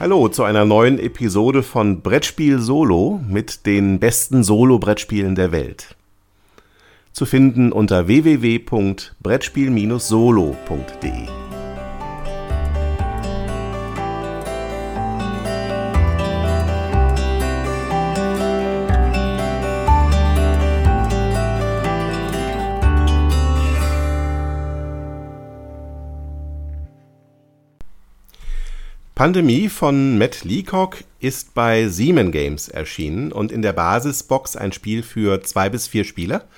Hallo zu einer neuen Episode von Brettspiel Solo mit den besten Solo-Brettspielen der Welt. Zu finden unter www.brettspiel-solo.de. Pandemie von Matt Leacock ist bei Siemens Games erschienen und in der Basisbox ein Spiel für zwei bis vier Spieler.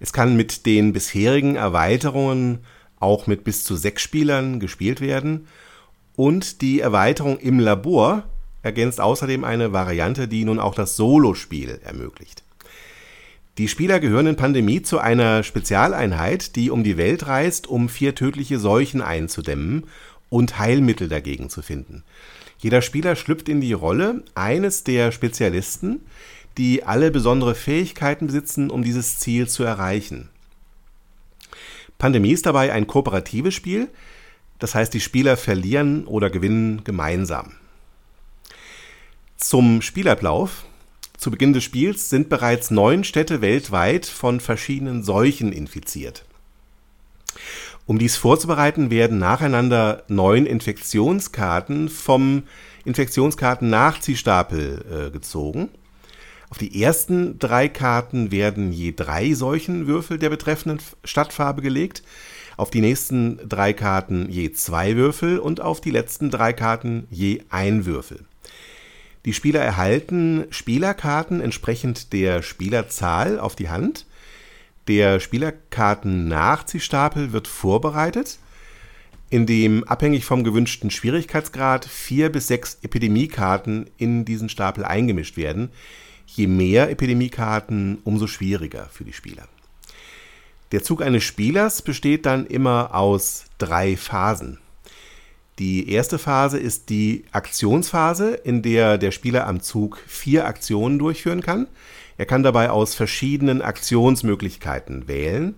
Es kann mit den bisherigen Erweiterungen auch mit bis zu sechs Spielern gespielt werden. Und die Erweiterung im Labor ergänzt außerdem eine Variante, die nun auch das Solospiel ermöglicht. Die Spieler gehören in Pandemie zu einer Spezialeinheit, die um die Welt reist, um vier tödliche Seuchen einzudämmen und Heilmittel dagegen zu finden. Jeder Spieler schlüpft in die Rolle eines der Spezialisten, die alle besondere Fähigkeiten besitzen, um dieses Ziel zu erreichen. Pandemie ist dabei ein kooperatives Spiel, das heißt, die Spieler verlieren oder gewinnen gemeinsam. Zum Spielablauf. Zu Beginn des Spiels sind bereits neun Städte weltweit von verschiedenen Seuchen infiziert. Um dies vorzubereiten, werden nacheinander neun Infektionskarten vom Infektionskarten-Nachziehstapel äh, gezogen. Auf die ersten drei Karten werden je drei Seuchenwürfel der betreffenden Stadtfarbe gelegt, auf die nächsten drei Karten je zwei Würfel und auf die letzten drei Karten je ein Würfel. Die Spieler erhalten Spielerkarten entsprechend der Spielerzahl auf die Hand der Spielerkarten-Nachziehstapel wird vorbereitet, indem abhängig vom gewünschten Schwierigkeitsgrad vier bis sechs Epidemiekarten in diesen Stapel eingemischt werden. Je mehr Epidemiekarten, umso schwieriger für die Spieler. Der Zug eines Spielers besteht dann immer aus drei Phasen. Die erste Phase ist die Aktionsphase, in der der Spieler am Zug vier Aktionen durchführen kann. Er kann dabei aus verschiedenen Aktionsmöglichkeiten wählen.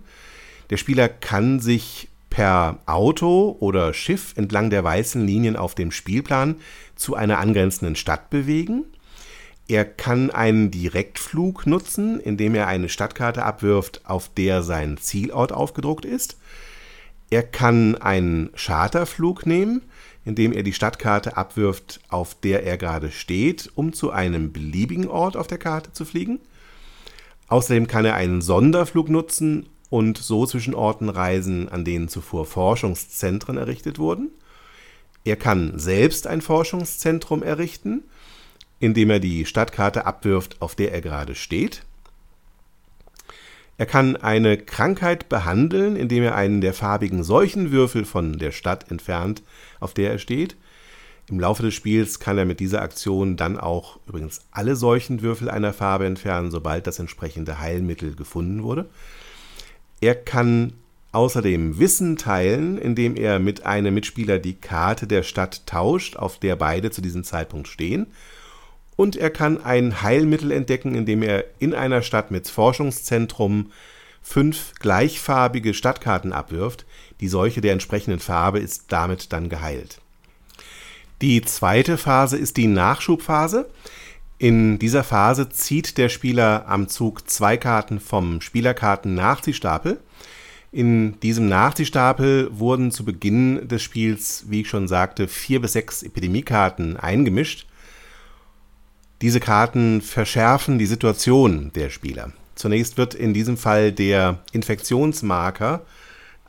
Der Spieler kann sich per Auto oder Schiff entlang der weißen Linien auf dem Spielplan zu einer angrenzenden Stadt bewegen. Er kann einen Direktflug nutzen, indem er eine Stadtkarte abwirft, auf der sein Zielort aufgedruckt ist. Er kann einen Charterflug nehmen, indem er die Stadtkarte abwirft, auf der er gerade steht, um zu einem beliebigen Ort auf der Karte zu fliegen. Außerdem kann er einen Sonderflug nutzen und so zwischen Orten reisen, an denen zuvor Forschungszentren errichtet wurden. Er kann selbst ein Forschungszentrum errichten, indem er die Stadtkarte abwirft, auf der er gerade steht. Er kann eine Krankheit behandeln, indem er einen der farbigen Seuchenwürfel von der Stadt entfernt, auf der er steht. Im Laufe des Spiels kann er mit dieser Aktion dann auch übrigens alle Seuchenwürfel einer Farbe entfernen, sobald das entsprechende Heilmittel gefunden wurde. Er kann außerdem Wissen teilen, indem er mit einem Mitspieler die Karte der Stadt tauscht, auf der beide zu diesem Zeitpunkt stehen und er kann ein Heilmittel entdecken, indem er in einer Stadt mit Forschungszentrum fünf gleichfarbige Stadtkarten abwirft. Die Seuche der entsprechenden Farbe ist damit dann geheilt. Die zweite Phase ist die Nachschubphase. In dieser Phase zieht der Spieler am Zug zwei Karten vom Spielerkarten-Nachziehstapel. In diesem Nachziehstapel wurden zu Beginn des Spiels, wie ich schon sagte, vier bis sechs Epidemiekarten eingemischt. Diese Karten verschärfen die Situation der Spieler. Zunächst wird in diesem Fall der Infektionsmarker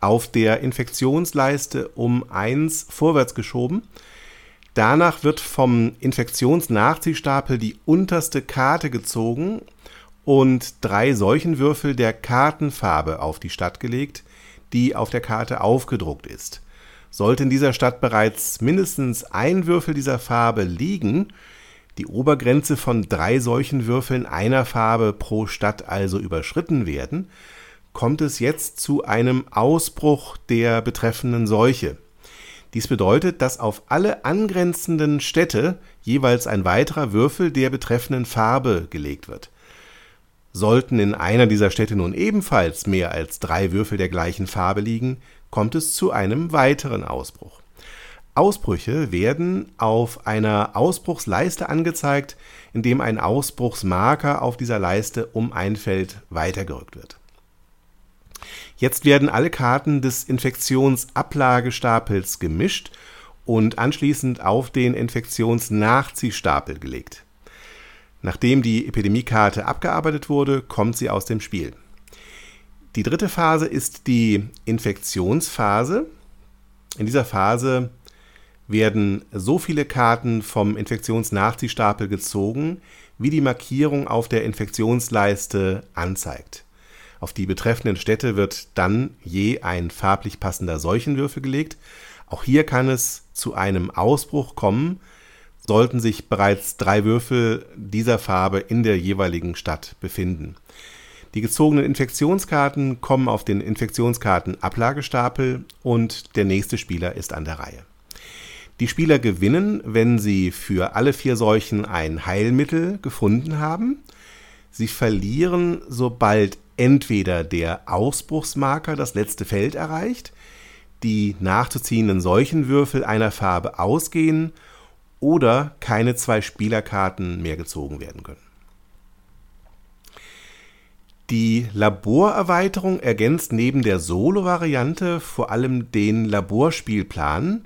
auf der Infektionsleiste um 1 vorwärts geschoben. Danach wird vom Infektionsnachziehstapel die unterste Karte gezogen und drei Seuchenwürfel der Kartenfarbe auf die Stadt gelegt, die auf der Karte aufgedruckt ist. Sollte in dieser Stadt bereits mindestens ein Würfel dieser Farbe liegen, die Obergrenze von drei solchen Würfeln einer Farbe pro Stadt also überschritten werden, kommt es jetzt zu einem Ausbruch der betreffenden Seuche. Dies bedeutet, dass auf alle angrenzenden Städte jeweils ein weiterer Würfel der betreffenden Farbe gelegt wird. Sollten in einer dieser Städte nun ebenfalls mehr als drei Würfel der gleichen Farbe liegen, kommt es zu einem weiteren Ausbruch. Ausbrüche werden auf einer Ausbruchsleiste angezeigt, indem ein Ausbruchsmarker auf dieser Leiste um ein Feld weitergerückt wird. Jetzt werden alle Karten des Infektionsablagestapels gemischt und anschließend auf den Infektionsnachziehstapel gelegt. Nachdem die Epidemiekarte abgearbeitet wurde, kommt sie aus dem Spiel. Die dritte Phase ist die Infektionsphase. In dieser Phase werden so viele Karten vom Infektionsnachziehstapel gezogen, wie die Markierung auf der Infektionsleiste anzeigt. Auf die betreffenden Städte wird dann je ein farblich passender Seuchenwürfel gelegt. Auch hier kann es zu einem Ausbruch kommen, sollten sich bereits drei Würfel dieser Farbe in der jeweiligen Stadt befinden. Die gezogenen Infektionskarten kommen auf den Infektionskarten-Ablagestapel und der nächste Spieler ist an der Reihe. Die Spieler gewinnen, wenn sie für alle vier Seuchen ein Heilmittel gefunden haben. Sie verlieren, sobald entweder der Ausbruchsmarker das letzte Feld erreicht, die nachzuziehenden Seuchenwürfel einer Farbe ausgehen oder keine zwei Spielerkarten mehr gezogen werden können. Die Laborerweiterung ergänzt neben der Solo-Variante vor allem den Laborspielplan,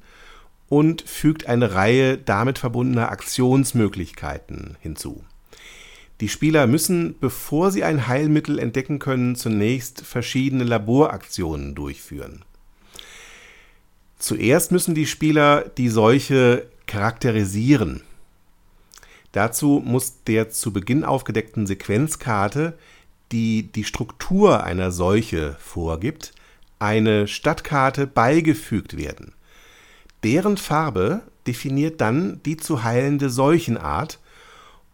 und fügt eine Reihe damit verbundener Aktionsmöglichkeiten hinzu. Die Spieler müssen, bevor sie ein Heilmittel entdecken können, zunächst verschiedene Laboraktionen durchführen. Zuerst müssen die Spieler die Seuche charakterisieren. Dazu muss der zu Beginn aufgedeckten Sequenzkarte, die die Struktur einer Seuche vorgibt, eine Stadtkarte beigefügt werden. Deren Farbe definiert dann die zu heilende Seuchenart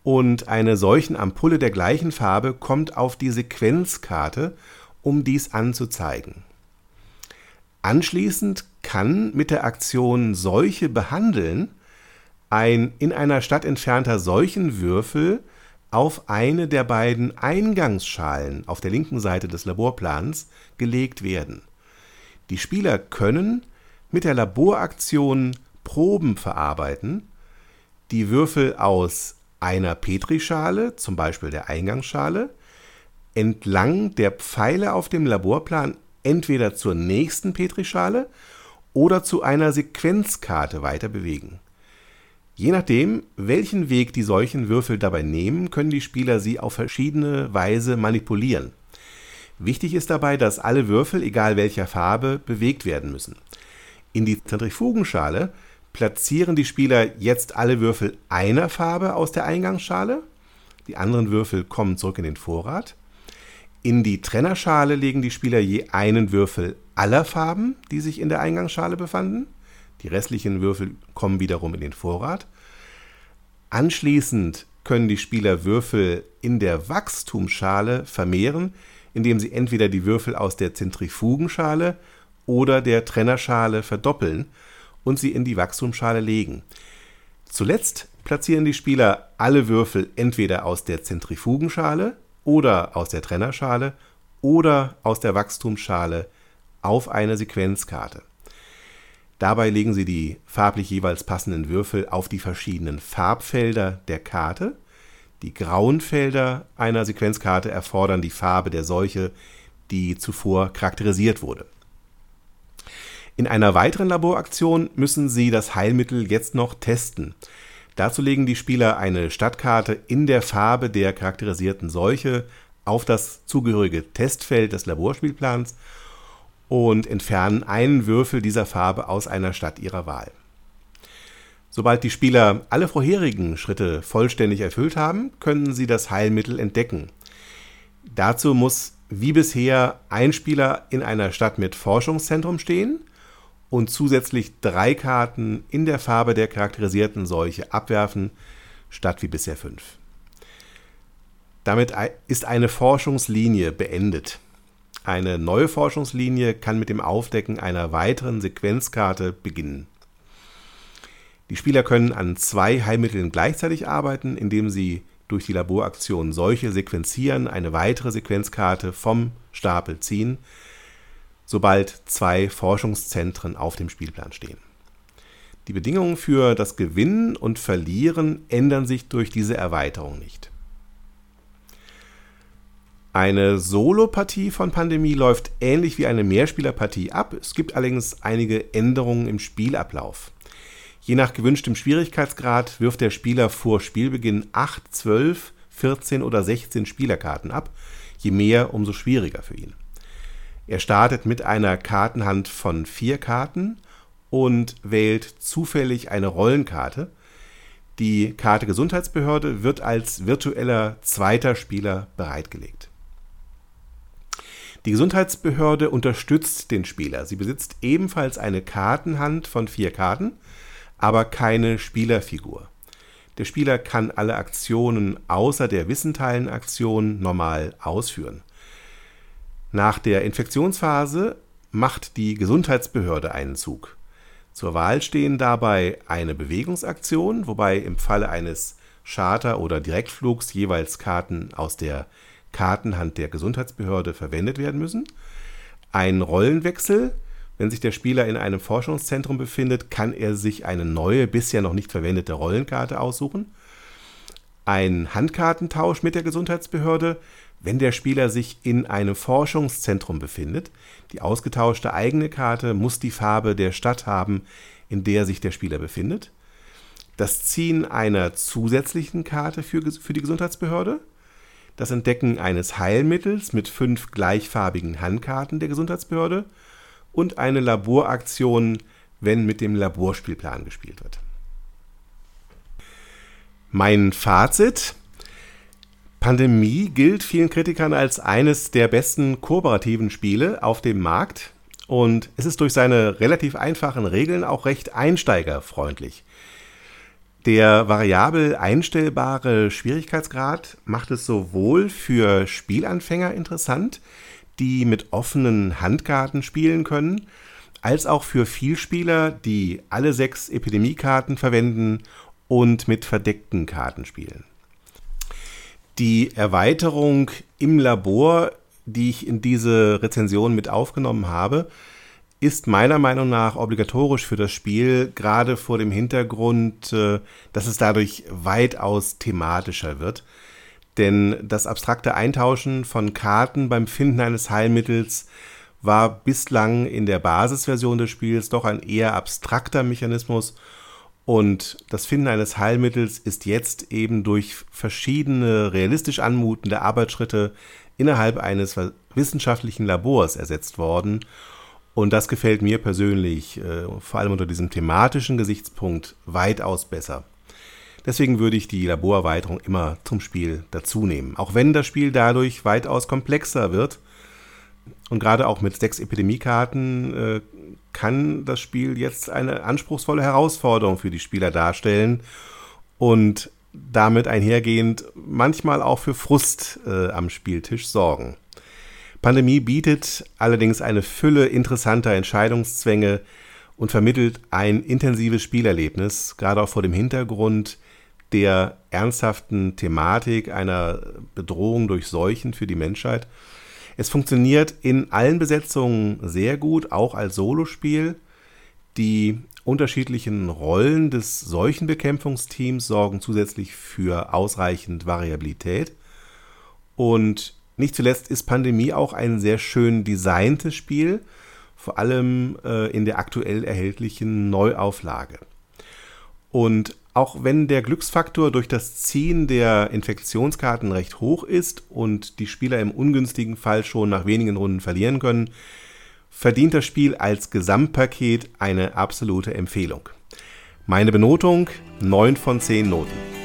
und eine Seuchenampulle der gleichen Farbe kommt auf die Sequenzkarte, um dies anzuzeigen. Anschließend kann mit der Aktion Seuche behandeln ein in einer Stadt entfernter Seuchenwürfel auf eine der beiden Eingangsschalen auf der linken Seite des Laborplans gelegt werden. Die Spieler können mit der Laboraktion Proben verarbeiten, die Würfel aus einer Petrischale, zum Beispiel der Eingangsschale, entlang der Pfeile auf dem Laborplan entweder zur nächsten Petrischale oder zu einer Sequenzkarte weiter bewegen. Je nachdem, welchen Weg die solchen Würfel dabei nehmen, können die Spieler sie auf verschiedene Weise manipulieren. Wichtig ist dabei, dass alle Würfel, egal welcher Farbe, bewegt werden müssen. In die Zentrifugenschale platzieren die Spieler jetzt alle Würfel einer Farbe aus der Eingangsschale. Die anderen Würfel kommen zurück in den Vorrat. In die Trennerschale legen die Spieler je einen Würfel aller Farben, die sich in der Eingangsschale befanden. Die restlichen Würfel kommen wiederum in den Vorrat. Anschließend können die Spieler Würfel in der Wachstumsschale vermehren, indem sie entweder die Würfel aus der Zentrifugenschale oder der Trennerschale verdoppeln und sie in die Wachstumsschale legen. Zuletzt platzieren die Spieler alle Würfel entweder aus der Zentrifugenschale oder aus der Trennerschale oder aus der Wachstumsschale auf eine Sequenzkarte. Dabei legen sie die farblich jeweils passenden Würfel auf die verschiedenen Farbfelder der Karte. Die grauen Felder einer Sequenzkarte erfordern die Farbe der Seuche, die zuvor charakterisiert wurde. In einer weiteren Laboraktion müssen sie das Heilmittel jetzt noch testen. Dazu legen die Spieler eine Stadtkarte in der Farbe der charakterisierten Seuche auf das zugehörige Testfeld des Laborspielplans und entfernen einen Würfel dieser Farbe aus einer Stadt ihrer Wahl. Sobald die Spieler alle vorherigen Schritte vollständig erfüllt haben, können sie das Heilmittel entdecken. Dazu muss wie bisher ein Spieler in einer Stadt mit Forschungszentrum stehen und zusätzlich drei Karten in der Farbe der charakterisierten Seuche abwerfen, statt wie bisher fünf. Damit ist eine Forschungslinie beendet. Eine neue Forschungslinie kann mit dem Aufdecken einer weiteren Sequenzkarte beginnen. Die Spieler können an zwei Heilmitteln gleichzeitig arbeiten, indem sie durch die Laboraktion solche sequenzieren, eine weitere Sequenzkarte vom Stapel ziehen, sobald zwei Forschungszentren auf dem Spielplan stehen. Die Bedingungen für das Gewinnen und Verlieren ändern sich durch diese Erweiterung nicht. Eine Solo-Partie von Pandemie läuft ähnlich wie eine Mehrspielerpartie ab. Es gibt allerdings einige Änderungen im Spielablauf. Je nach gewünschtem Schwierigkeitsgrad wirft der Spieler vor Spielbeginn 8, 12, 14 oder 16 Spielerkarten ab. Je mehr, umso schwieriger für ihn. Er startet mit einer Kartenhand von vier Karten und wählt zufällig eine Rollenkarte. Die Karte Gesundheitsbehörde wird als virtueller zweiter Spieler bereitgelegt. Die Gesundheitsbehörde unterstützt den Spieler. Sie besitzt ebenfalls eine Kartenhand von vier Karten, aber keine Spielerfigur. Der Spieler kann alle Aktionen außer der Wissenteilen-Aktion normal ausführen. Nach der Infektionsphase macht die Gesundheitsbehörde einen Zug. Zur Wahl stehen dabei eine Bewegungsaktion, wobei im Falle eines Charter- oder Direktflugs jeweils Karten aus der Kartenhand der Gesundheitsbehörde verwendet werden müssen. Ein Rollenwechsel. Wenn sich der Spieler in einem Forschungszentrum befindet, kann er sich eine neue, bisher noch nicht verwendete Rollenkarte aussuchen. Ein Handkartentausch mit der Gesundheitsbehörde, wenn der Spieler sich in einem Forschungszentrum befindet. Die ausgetauschte eigene Karte muss die Farbe der Stadt haben, in der sich der Spieler befindet. Das Ziehen einer zusätzlichen Karte für, für die Gesundheitsbehörde das Entdecken eines Heilmittels mit fünf gleichfarbigen Handkarten der Gesundheitsbehörde und eine Laboraktion, wenn mit dem Laborspielplan gespielt wird. Mein Fazit. Pandemie gilt vielen Kritikern als eines der besten kooperativen Spiele auf dem Markt und es ist durch seine relativ einfachen Regeln auch recht einsteigerfreundlich. Der variabel einstellbare Schwierigkeitsgrad macht es sowohl für Spielanfänger interessant, die mit offenen Handkarten spielen können, als auch für Vielspieler, die alle sechs Epidemiekarten verwenden und mit verdeckten Karten spielen. Die Erweiterung im Labor, die ich in diese Rezension mit aufgenommen habe, ist meiner Meinung nach obligatorisch für das Spiel, gerade vor dem Hintergrund, äh, dass es dadurch weitaus thematischer wird. Denn das abstrakte Eintauschen von Karten beim Finden eines Heilmittels war bislang in der Basisversion des Spiels doch ein eher abstrakter Mechanismus und das Finden eines Heilmittels ist jetzt eben durch verschiedene realistisch anmutende Arbeitsschritte innerhalb eines wissenschaftlichen Labors ersetzt worden und das gefällt mir persönlich, äh, vor allem unter diesem thematischen Gesichtspunkt, weitaus besser. Deswegen würde ich die Laborerweiterung immer zum Spiel dazu nehmen. Auch wenn das Spiel dadurch weitaus komplexer wird. Und gerade auch mit sechs Epidemiekarten äh, kann das Spiel jetzt eine anspruchsvolle Herausforderung für die Spieler darstellen. Und damit einhergehend manchmal auch für Frust äh, am Spieltisch sorgen. Pandemie bietet allerdings eine Fülle interessanter Entscheidungszwänge und vermittelt ein intensives Spielerlebnis, gerade auch vor dem Hintergrund der ernsthaften Thematik einer Bedrohung durch Seuchen für die Menschheit. Es funktioniert in allen Besetzungen sehr gut, auch als Solospiel. Die unterschiedlichen Rollen des Seuchenbekämpfungsteams sorgen zusätzlich für ausreichend Variabilität. Und nicht zuletzt ist Pandemie auch ein sehr schön designtes Spiel, vor allem äh, in der aktuell erhältlichen Neuauflage. Und auch wenn der Glücksfaktor durch das Ziehen der Infektionskarten recht hoch ist und die Spieler im ungünstigen Fall schon nach wenigen Runden verlieren können, verdient das Spiel als Gesamtpaket eine absolute Empfehlung. Meine Benotung 9 von 10 Noten.